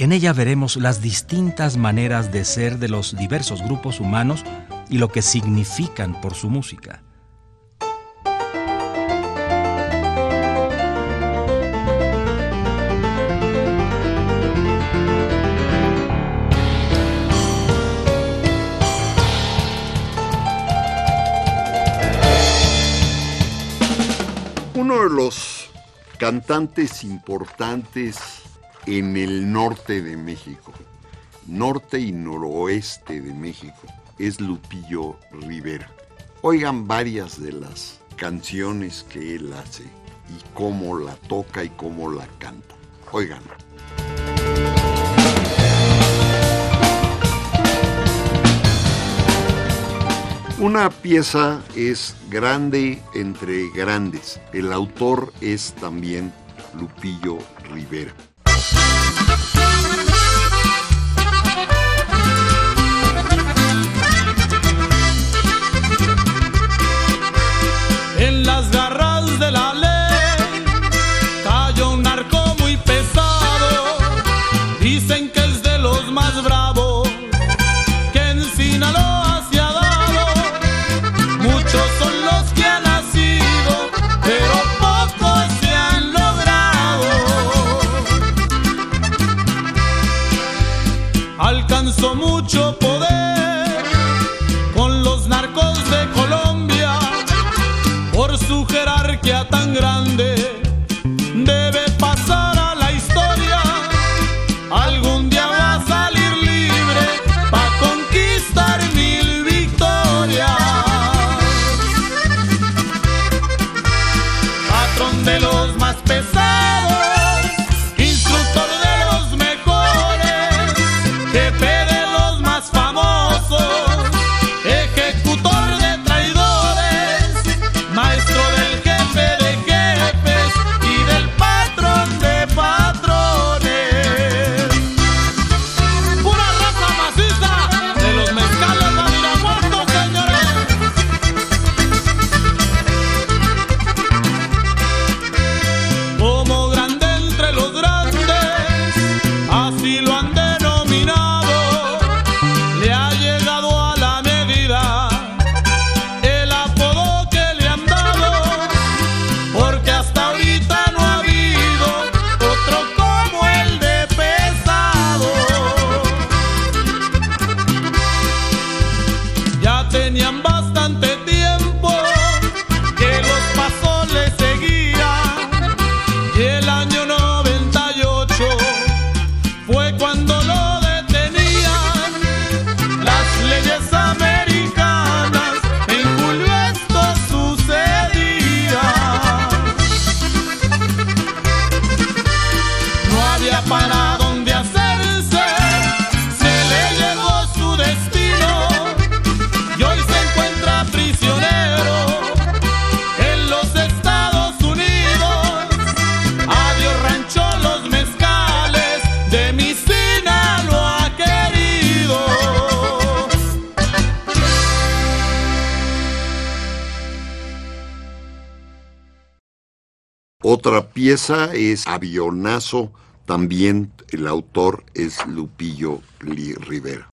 En ella veremos las distintas maneras de ser de los diversos grupos humanos y lo que significan por su música. Uno de los cantantes importantes en el norte de México, norte y noroeste de México, es Lupillo Rivera. Oigan varias de las canciones que él hace y cómo la toca y cómo la canta. Oigan. Una pieza es grande entre grandes. El autor es también Lupillo Rivera. En pieza es Avionazo, también el autor es Lupillo Rivera.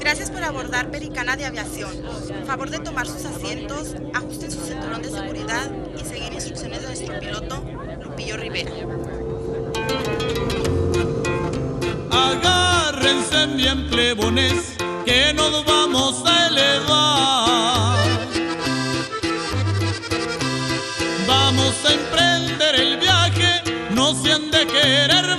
Gracias por abordar Pericana de Aviación. Favor de tomar sus asientos, ajusten su cinturón de seguridad y seguir instrucciones de nuestro piloto, Lupillo Rivera. Agárrense bien plebones que nos vamos a elevar. Vamos a emprender el viaje, no se han de querer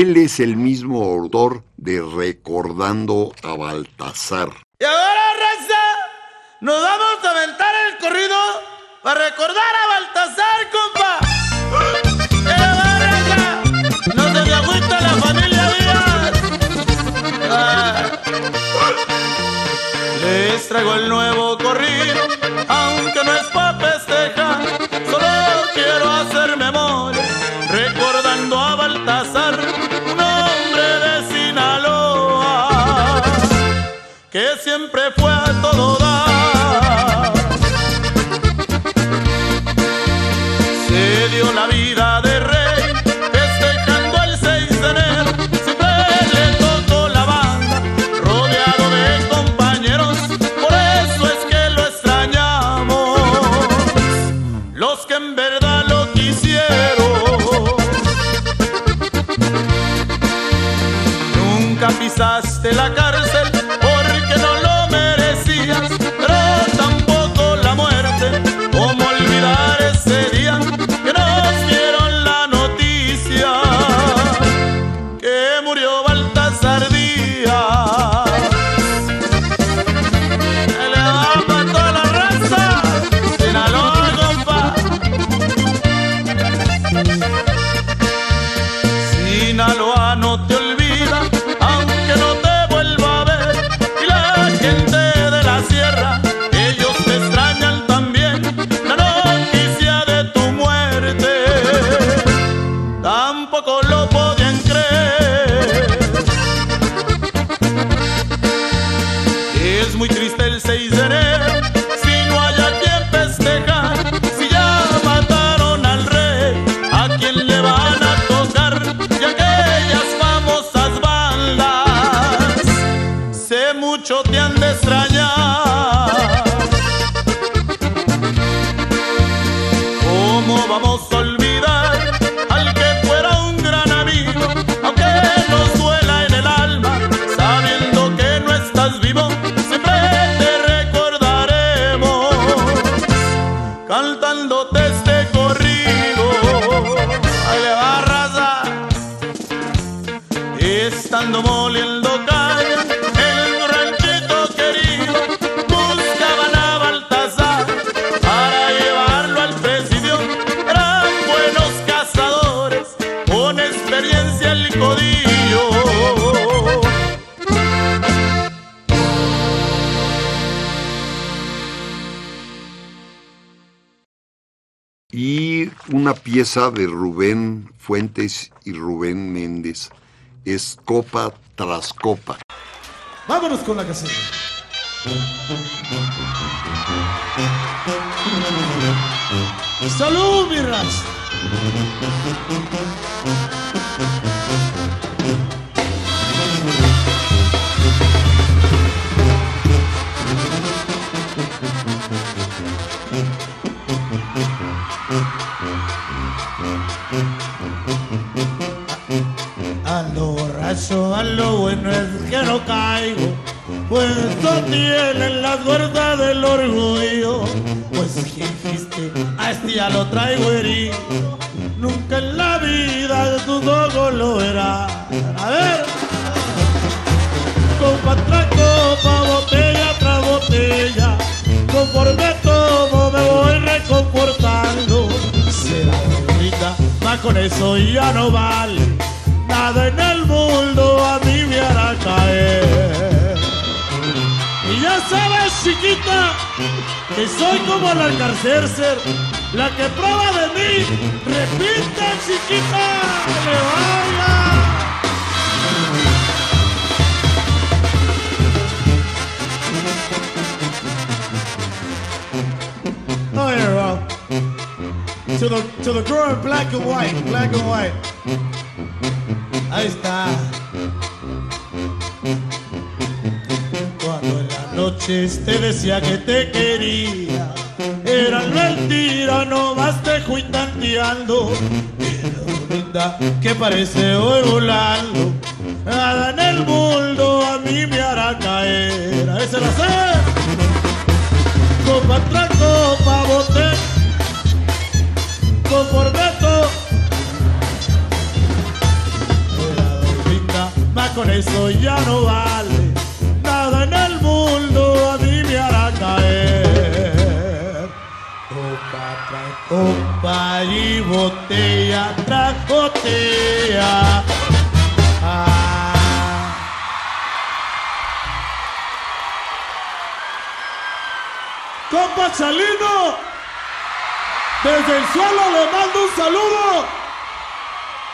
Él es el mismo autor de Recordando a Baltasar. Y ahora, raza, nos vamos a aventar el corrido para recordar a Baltasar, compa. ¡Eh, va, raza! No se me agüita la familia Díaz. Ah. Les traigo el nuevo siempre fue todo de Rubén Fuentes y Rubén Méndez es Copa tras Copa. Vámonos con la caseta. ¡Salud, mi raza! Borracho, a lo bueno es que no caigo, pues no tienen la fuerza del orgullo. Pues dijiste, a este ya lo traigo herido, nunca en la vida de tus ojos lo verás. A ver, copa tras copa, botella tras botella, conforme tomo me voy reconfortando. Será bonita, más con eso ya no vale. Nada en el mundo a mí me hará caer. Y ya sabes, chiquita, que soy como la Alcarcercer, la que prueba de mí. Repite, chiquita, que le vaya. Oh, yeah. To the, to the girl in black and white, black and white. Ahí está. Cuando en la noche te decía que te quería, era mentira, no más te fui linda que parece hoy volando. Nada en el mundo a mí me hará caer. A ese lo sé. Copa tras copa, boté. Conforme con eso ya no vale. Nada en el mundo a mí me hará caer. Copa copa y botella tras botella. Ah. Compa Chalino, desde el suelo le mando un saludo.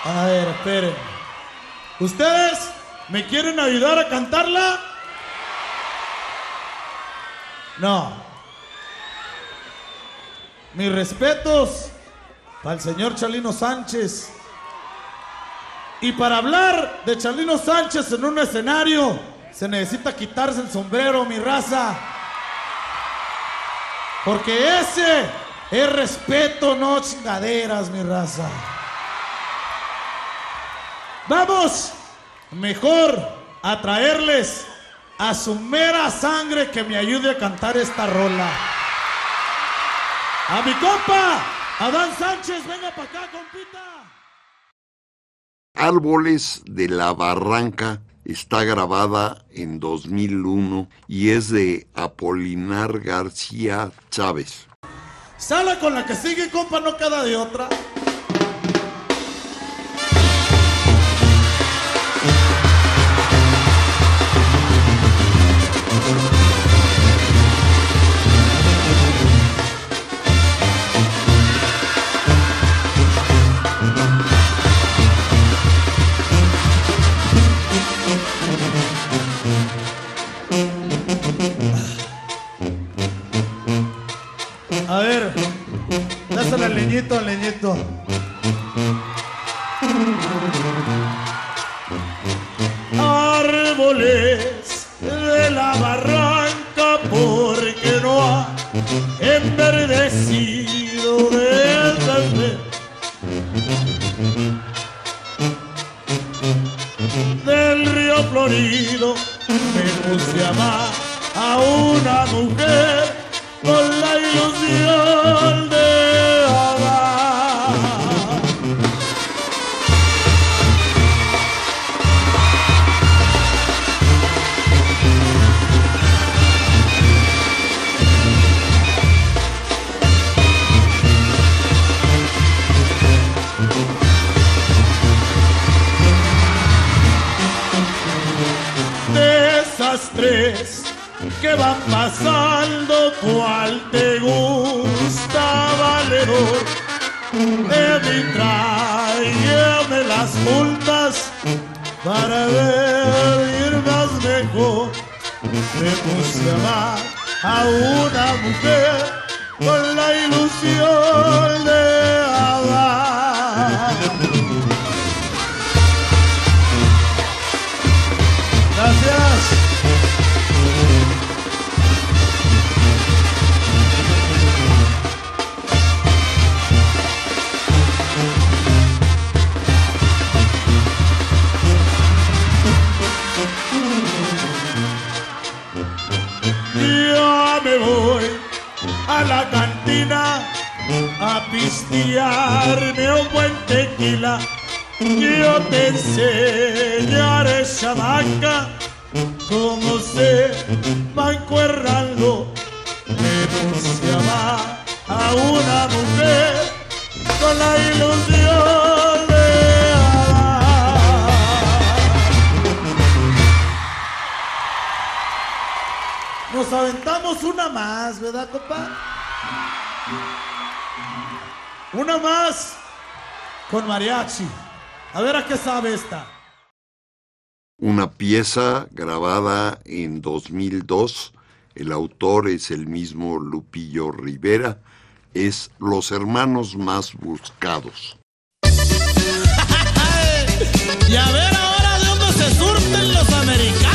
A ver, esperen. ¿Ustedes me quieren ayudar a cantarla? No. Mis respetos para el señor Chalino Sánchez. Y para hablar de Chalino Sánchez en un escenario, se necesita quitarse el sombrero, mi raza. Porque ese es respeto, no chingaderas, mi raza. Vamos mejor a traerles a su mera sangre que me ayude a cantar esta rola. A mi compa, Adán Sánchez, venga para acá, compita. Árboles de la Barranca está grabada en 2001 y es de Apolinar García Chávez. Sala con la que sigue, compa, no queda de otra. Leñito, leñito. Árboles de la barranca, porque no ha enverdecido desde del río Florido me puse a amar a una mujer con la ilusión pasando, ¿cuál te gusta, valedor? De mi tráigame las multas para ver más mejor. Me puse a a una mujer con la ilusión de a pistearme un buen tequila. Yo te enseñaré, chamaca, cómo se va encuerrando. Me puse a amar a una mujer con la ilusión de amar. Nos aventamos una más, ¿verdad, compa? Una más con mariachi. A ver a qué sabe esta. Una pieza grabada en 2002. El autor es el mismo Lupillo Rivera. Es Los Hermanos Más Buscados. Y a ver ahora de dónde se surten los americanos,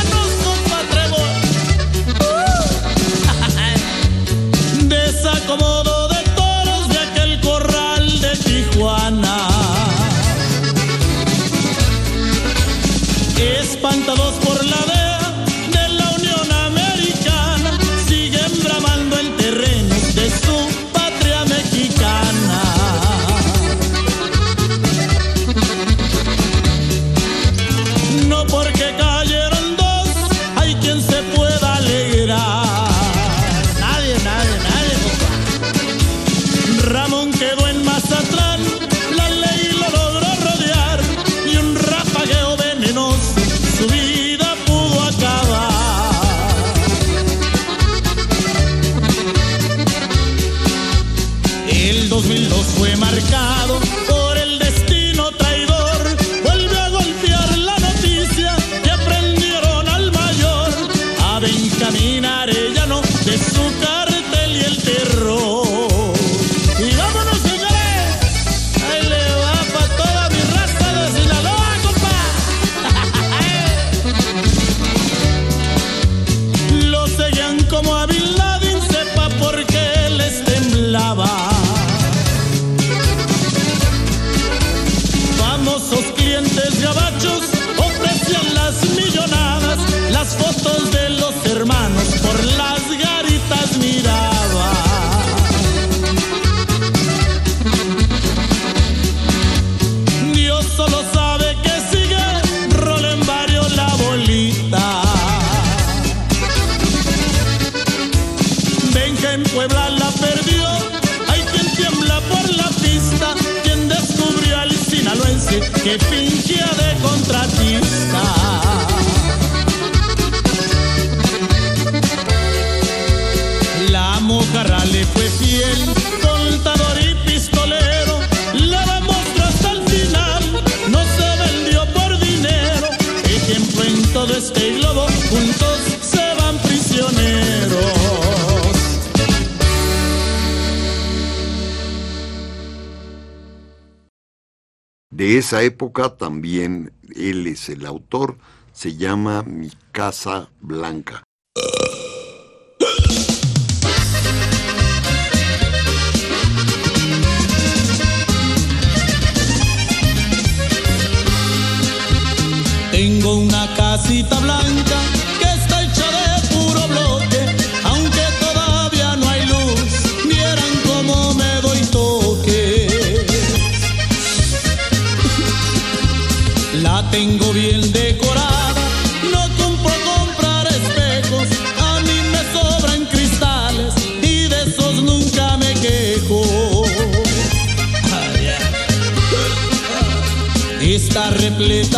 esa época también él es el autor, se llama Mi Casa Blanca. Tengo una casita blanca Please.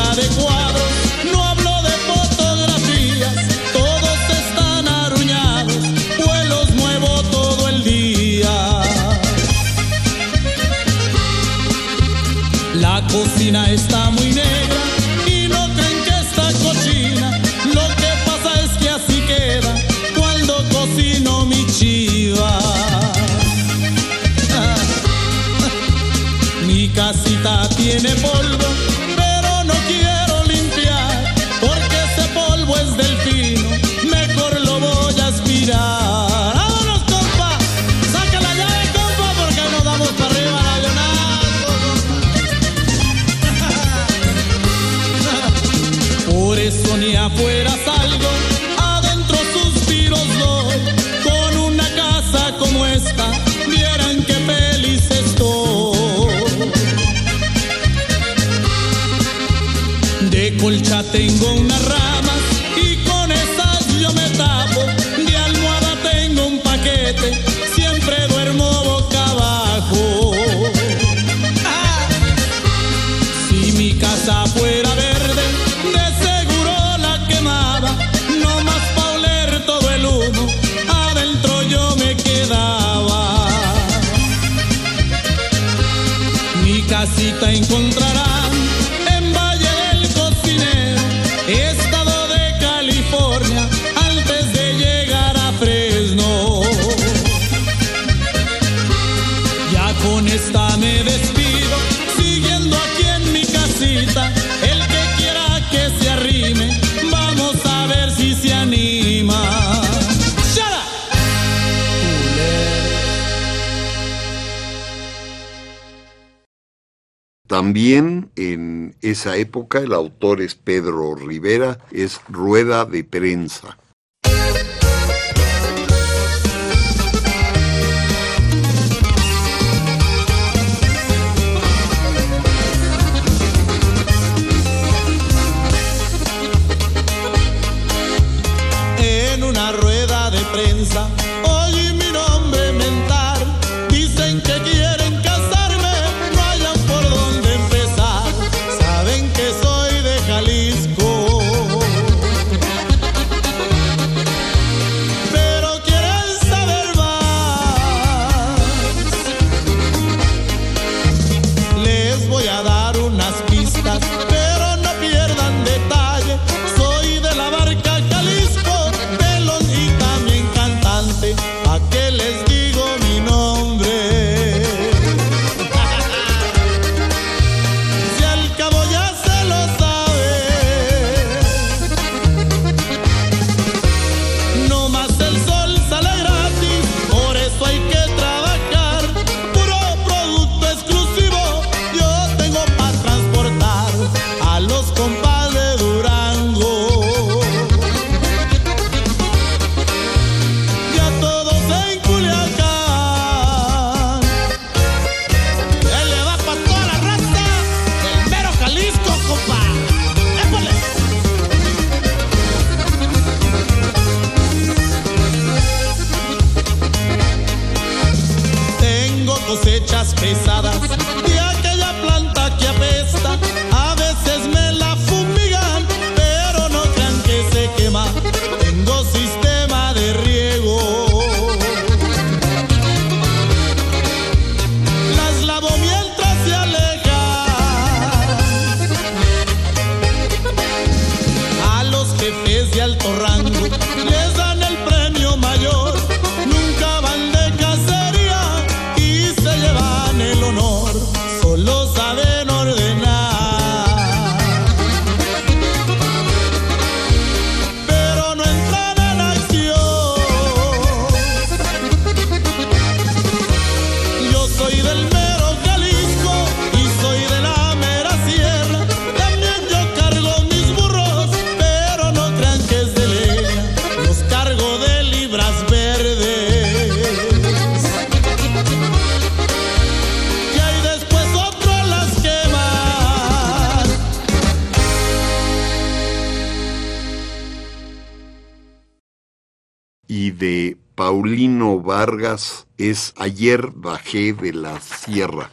época, el autor es Pedro Rivera, es Rueda de Prensa. Vargas es Ayer bajé de la sierra.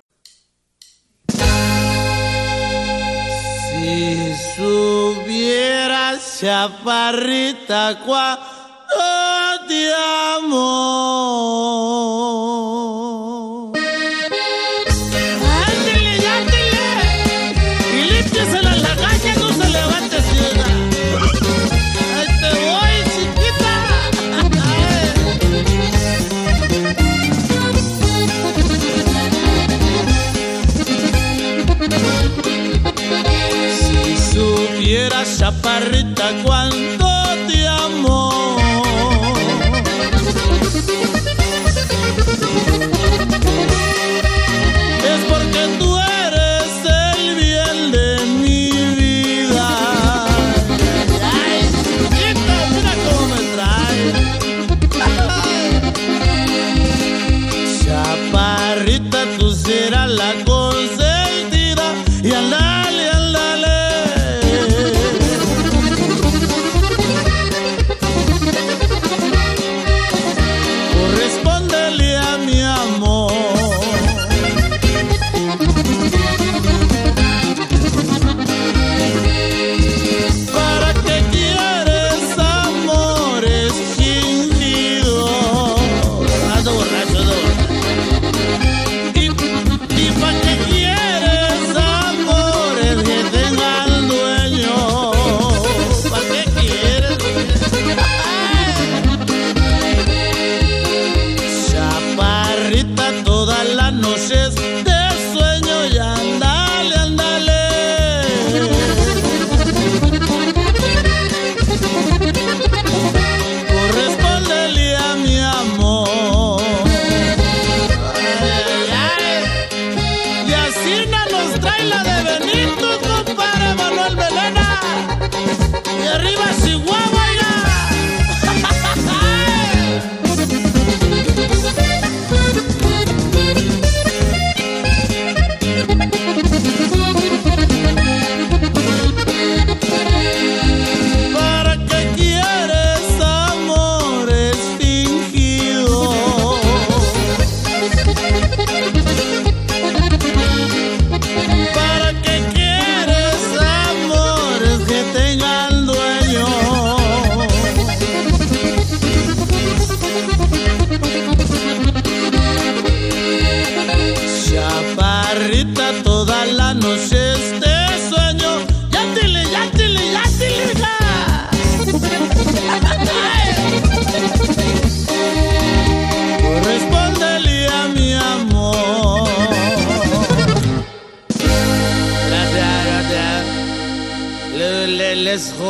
Si subieras chaparrita cuando te amo parrita cuando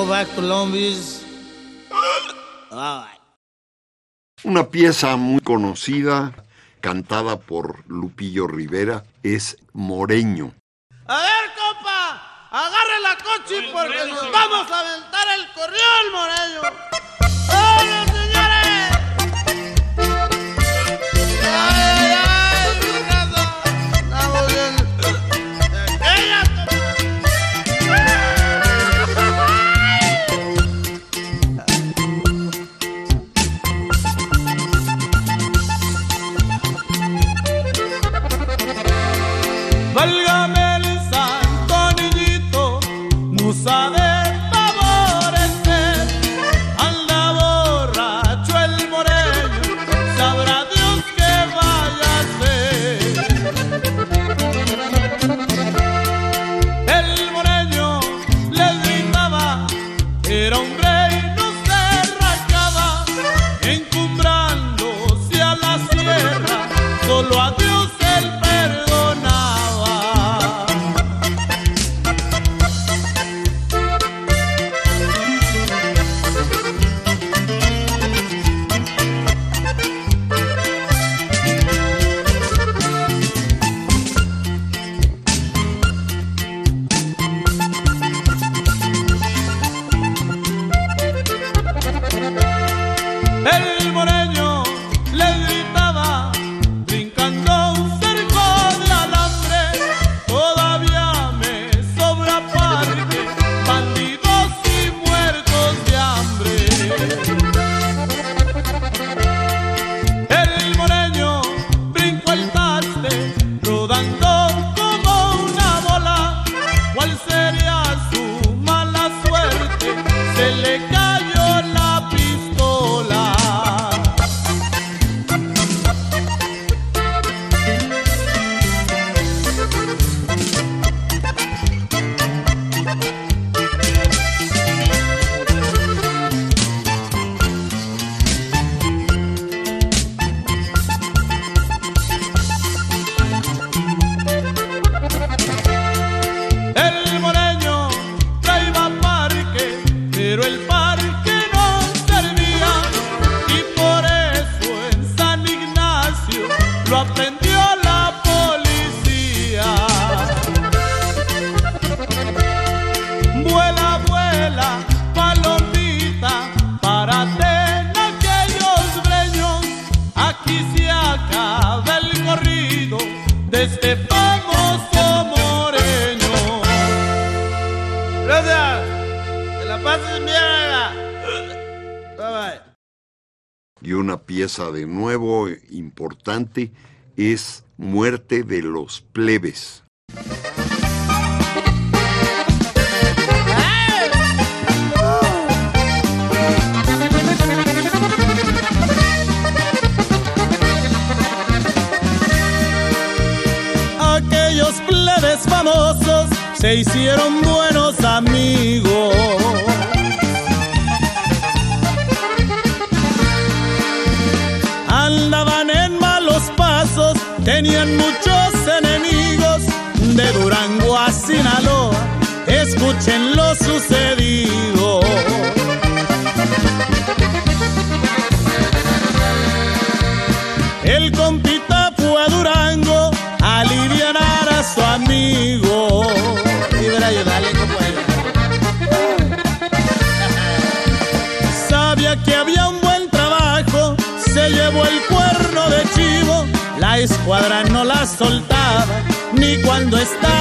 Les Colombis. Una pieza muy conocida, cantada por Lupillo Rivera, es Moreño. A ver, compa, agarre la coche porque nos vamos a aventar el corrión, Moreño. Aquellos plebes famosos se hicieron buenos amigos soltaba ni cuando estaba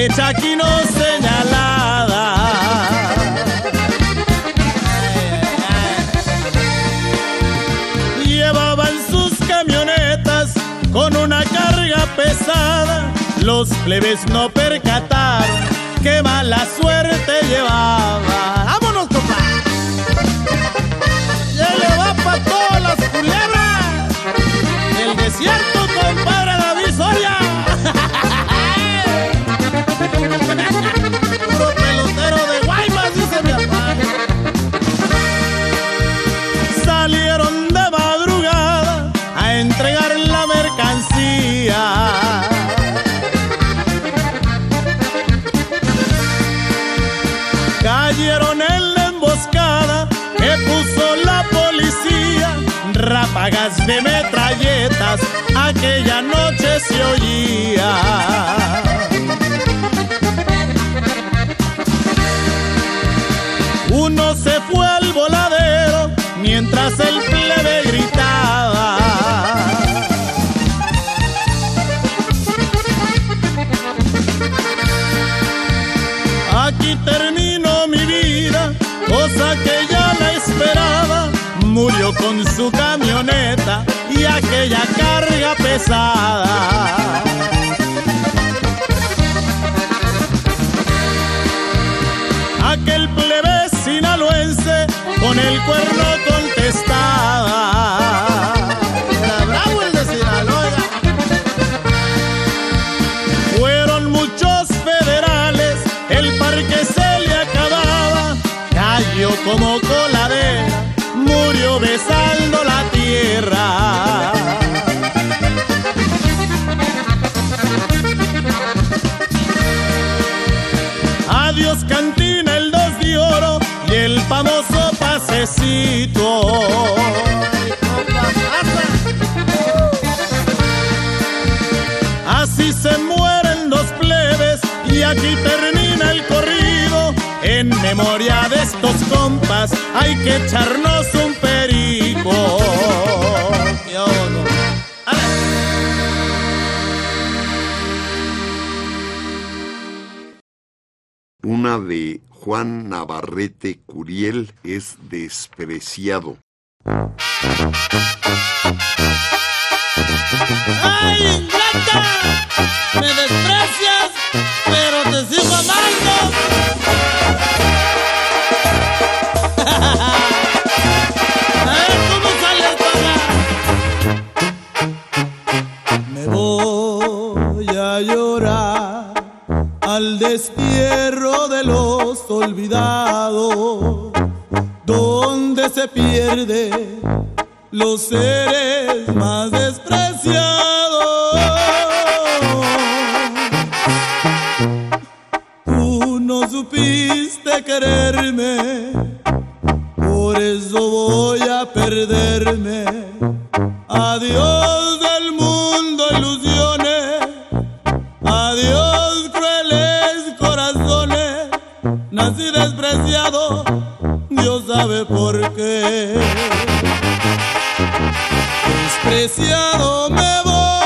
fecha aquí no señalada. Llevaban sus camionetas con un una carga pesada, los plebes no percataron qué mala suerte llevaba. Aquella noche se oía. Uno se fue al voladero mientras el plebe gritaba. Aquí terminó mi vida, cosa que ya la esperaba. Murió con su carga pesada. Así se mueren los plebes y aquí termina el corrido. En memoria de estos compas hay que echarnos un perico. Juan Navarrete Curiel es despreciado. ¡Ay, ingrata! Me desprecias, pero te sigo amando. Destierro de los olvidados, donde se pierde los seres más despreciados. Tú no supiste quererme, por eso voy a perderme. Adiós del mundo, Nací despreciado, Dios sabe por qué despreciado me voy,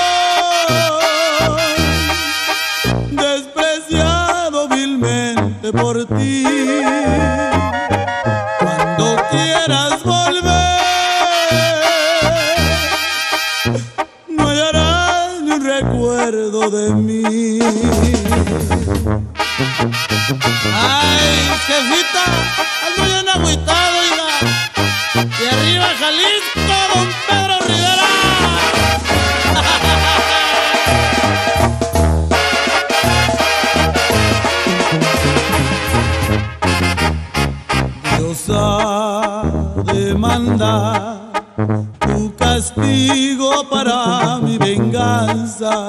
despreciado vilmente por ti. Cuando quieras volver, no hallarás ni un recuerdo de mí.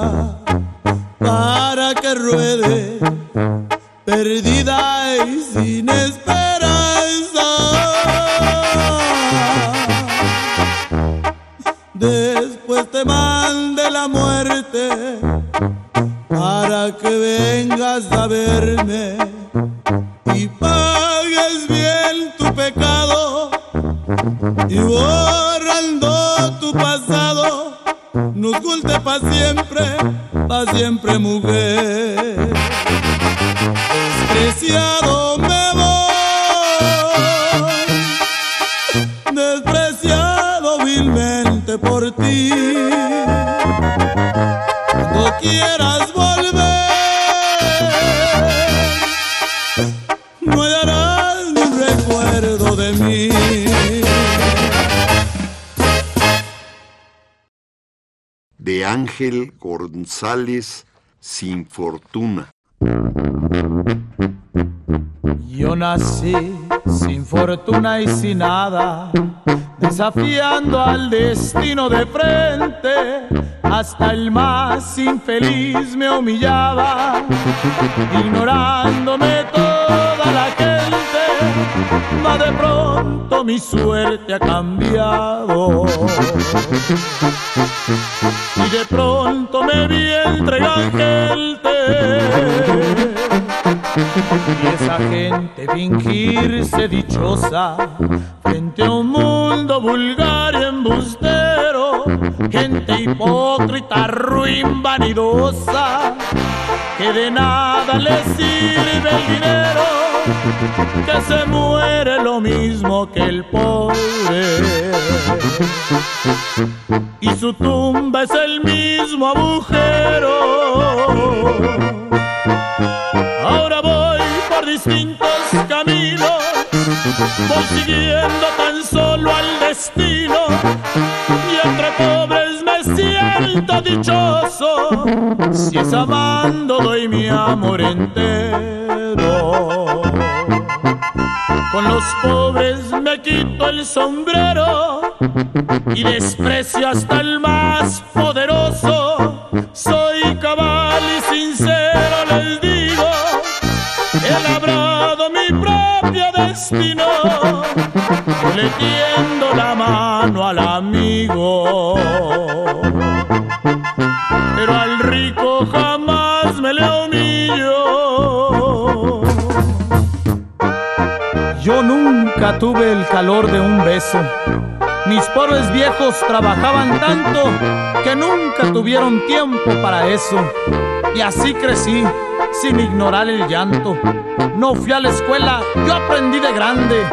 love. González Sin Fortuna. Yo nací sin fortuna y sin nada, desafiando al destino de frente. Hasta el más infeliz me humillaba, ignorándome toda mi suerte ha cambiado. Y de pronto me vi entre gente y esa gente fingirse dichosa frente a un mundo vulgar y embustero, gente hipócrita, ruin, vanidosa, que de nada le sirve el dinero, que se muere lo mismo que el pobre. Y su tumba es el mismo agujero. Ahora voy por distintos caminos, voy tan solo al destino y entre pobres me siento dichoso. Si es amando doy mi amor entero. Con los pobres me quito el sombrero y desprecio hasta el más poderoso. Soy cabal y sincero, les digo, he labrado mi propio destino. Le tiendo la mano al amigo, pero al rico jamás nunca tuve el calor de un beso. Mis pobres viejos trabajaban tanto que nunca tuvieron tiempo para eso. Y así crecí, sin ignorar el llanto. No fui a la escuela, yo aprendí de grande.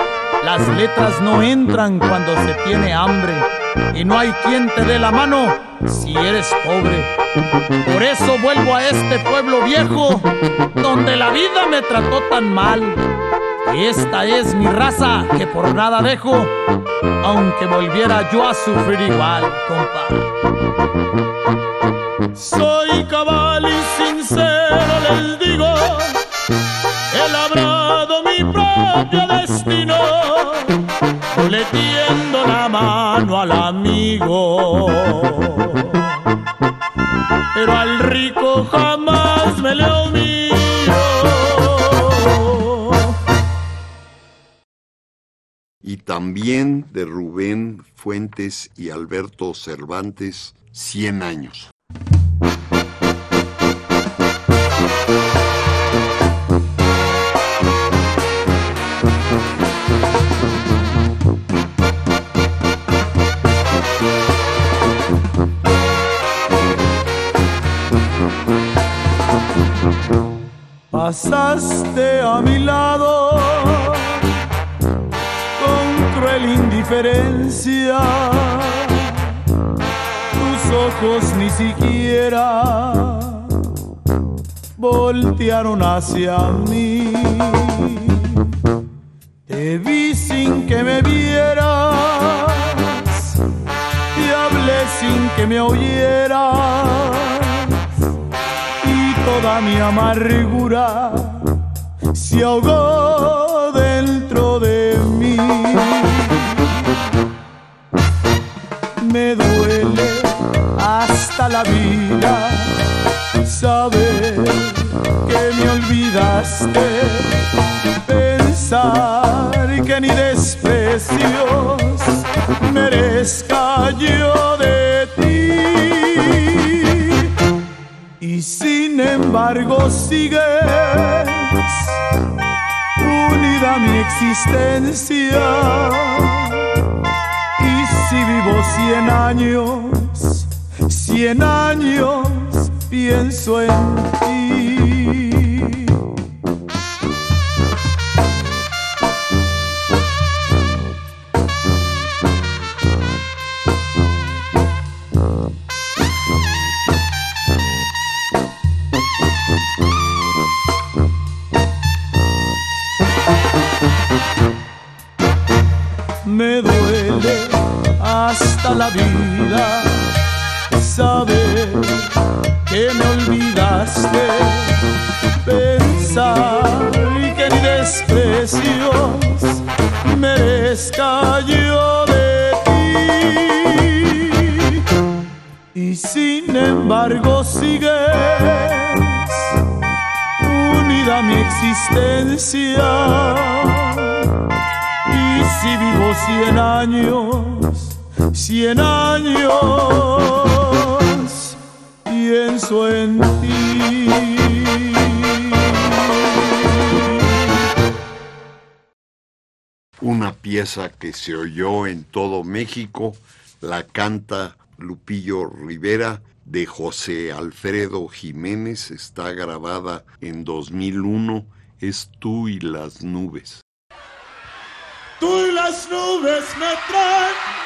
Las letras no entran cuando se tiene hambre. Y no hay quien te dé la mano si eres pobre. Por eso vuelvo a este pueblo viejo, donde la vida me trató tan mal. Esta es mi raza que por nada dejo, aunque volviera yo a sufrir igual, compa. Soy cabal y sincero, les digo, he labrado mi propio destino. Yo le tiendo la mano al amigo, pero al rico jamás me le humillo. También de Rubén Fuentes y Alberto Cervantes, 100 años. Pasaste a mi lado Tus ojos ni siquiera voltearon hacia mí. Te vi sin que me vieras, te hablé sin que me oyeras y toda mi amargura se ahogó dentro de mí. Me duele hasta la vida saber que me olvidaste, pensar que ni desprecios merezca yo de ti y sin embargo sigues unida mi existencia. Si vivo cien años, cien años pienso en ti. Vida saber que me olvidaste, pensar que ni desprecios merezca yo de ti. Y sin embargo sigues unida a mi existencia. Y si vivo cien años, cien años, pienso en ti. Una pieza que se oyó en todo México, la canta Lupillo Rivera de José Alfredo Jiménez, está grabada en 2001, es Tú y las nubes. Tú y las nubes me traen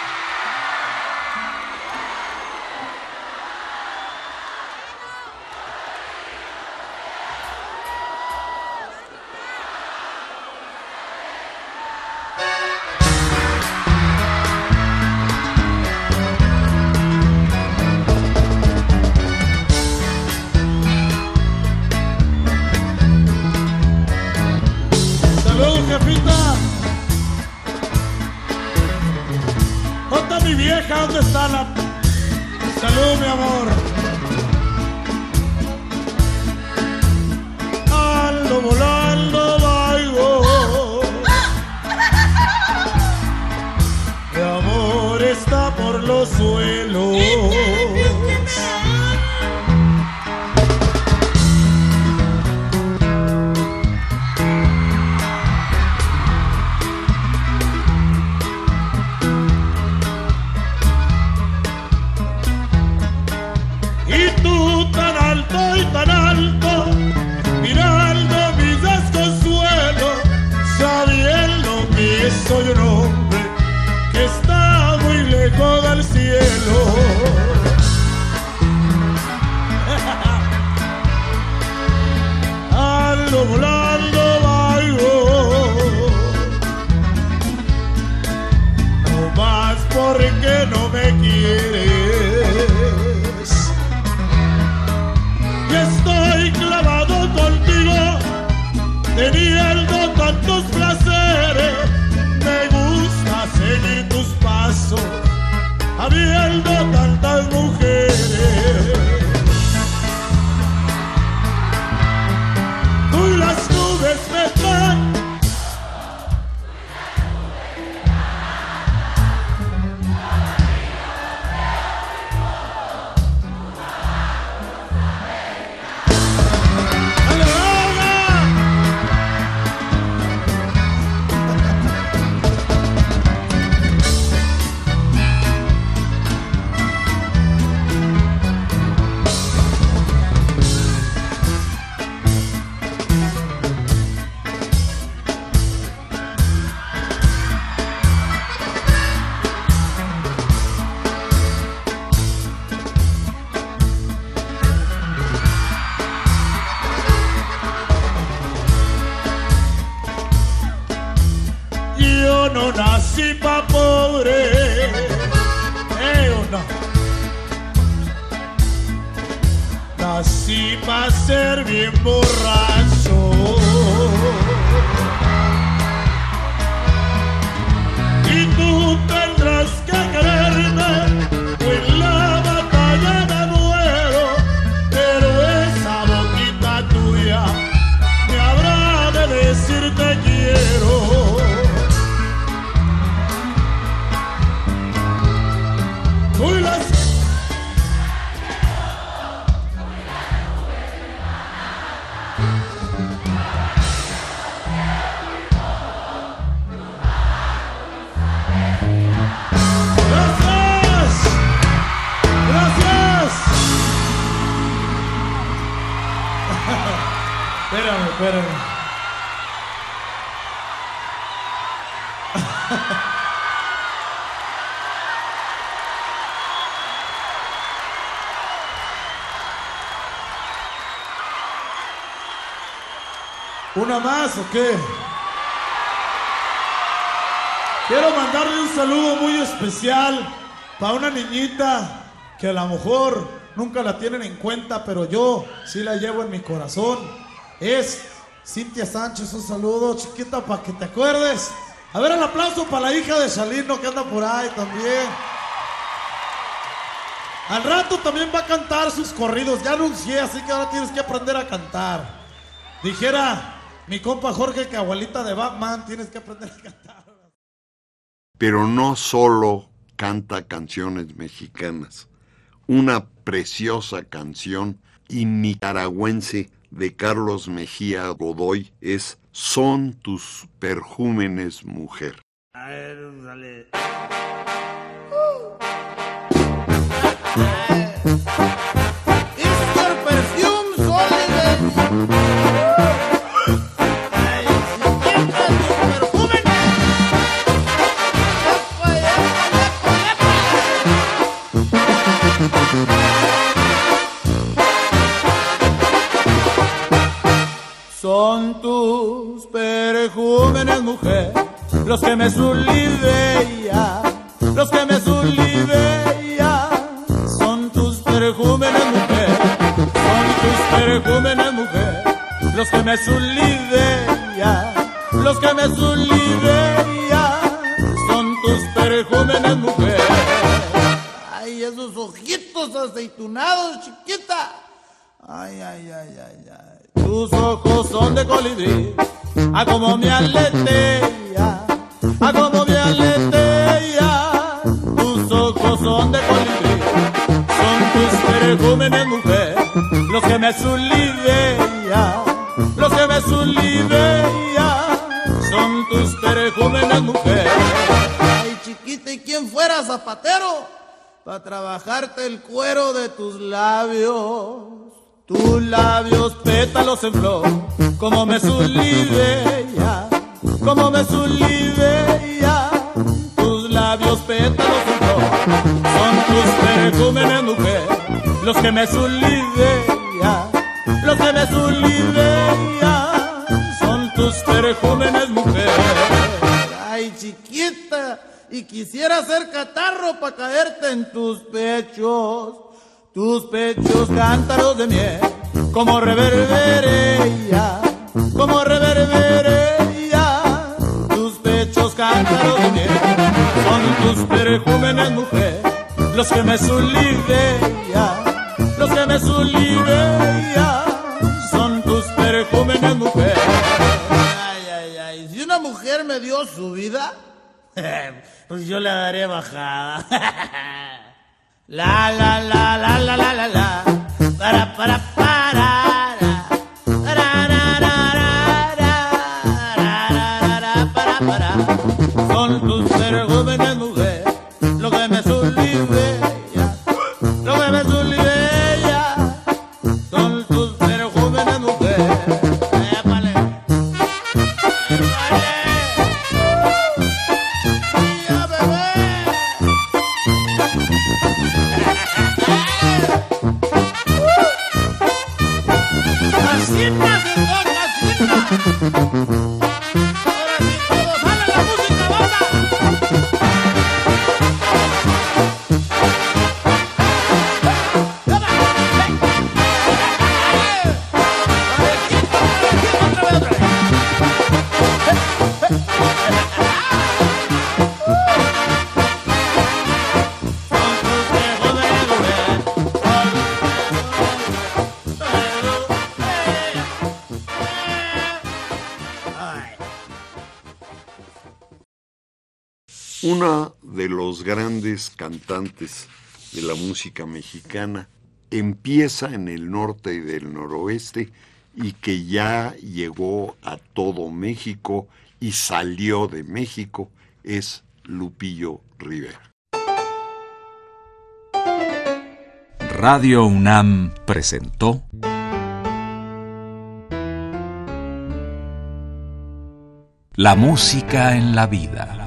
¿Una más o qué? Quiero mandarle un saludo muy especial para una niñita que a lo mejor nunca la tienen en cuenta, pero yo sí la llevo en mi corazón. Es Cintia Sánchez, un saludo, chiquita, para que te acuerdes. A ver, el aplauso para la hija de Salino que anda por ahí también. Al rato también va a cantar sus corridos, ya anuncié, así que ahora tienes que aprender a cantar. Dijera mi compa Jorge que abuelita de Batman, tienes que aprender a cantar. Pero no solo canta canciones mexicanas, una preciosa canción y nicaragüense de Carlos Mejía Godoy es Son tus perjúmenes, mujer. A ver, dale. Son tus perjúmenes, mujer, los que me sulivean, los que me sulivean. Son tus perjúmenes, mujer, son tus perjúmenes, mujer, los que me sulivean, los que me sulivean. Son tus perjúmenes, mujer. Ay, esos ojitos aceitunados, chiquita. Ay, ay, ay, ay, ay. Tus ojos son de colibrí, a como me aletea, a como me aletea. Tus ojos son de colibrí, son tus perjúmenes, mujer, los que me sulivean, los que me sulivean. Son tus perjúmenes, mujer. Ay, chiquita, ¿y quién fuera zapatero? Para trabajarte el cuero de tus labios. Tus labios pétalos en flor, como me sulivea, como me sulivea. Tus labios pétalos en flor, son tus perjúmenes, mujer, los que me sulivea, los que me sulivea. Son tus perjúmenes, mujer. Ay, chiquita, y quisiera ser catarro para caerte en tus pechos. Tus pechos cántaros de miel, como reverberea, como reverberea. Tus pechos cántaros de miel, son tus perjúmenes, mujer, los que me sulivean, los que me sulivean. Son tus perjúmenes, mujer. Ay, ay, ay, si una mujer me dio su vida, pues yo le daré bajada. La la la la la la la la. Para para para para para para para. Son tus vergüenzas cantantes de la música mexicana empieza en el norte y del noroeste y que ya llegó a todo México y salió de México es Lupillo Rivera. Radio UNAM presentó La música en la vida.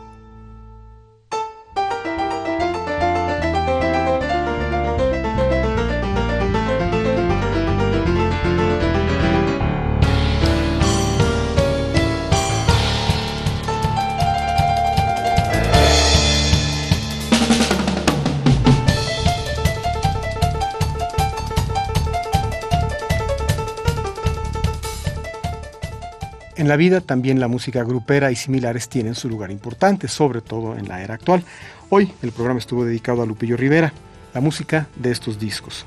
La vida también la música grupera y similares tienen su lugar importante, sobre todo en la era actual. Hoy el programa estuvo dedicado a Lupillo Rivera, la música de estos discos.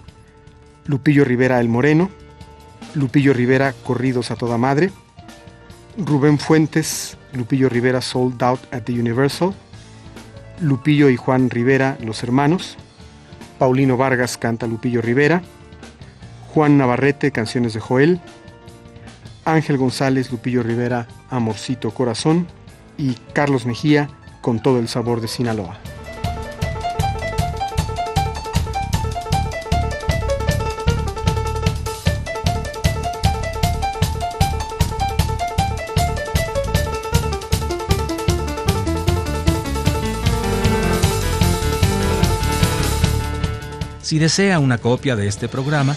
Lupillo Rivera El Moreno, Lupillo Rivera Corridos a toda madre, Rubén Fuentes, Lupillo Rivera Sold Out at the Universal, Lupillo y Juan Rivera Los Hermanos, Paulino Vargas canta Lupillo Rivera, Juan Navarrete Canciones de Joel, Ángel González, Lupillo Rivera, Amorcito Corazón y Carlos Mejía con todo el sabor de Sinaloa. Si desea una copia de este programa,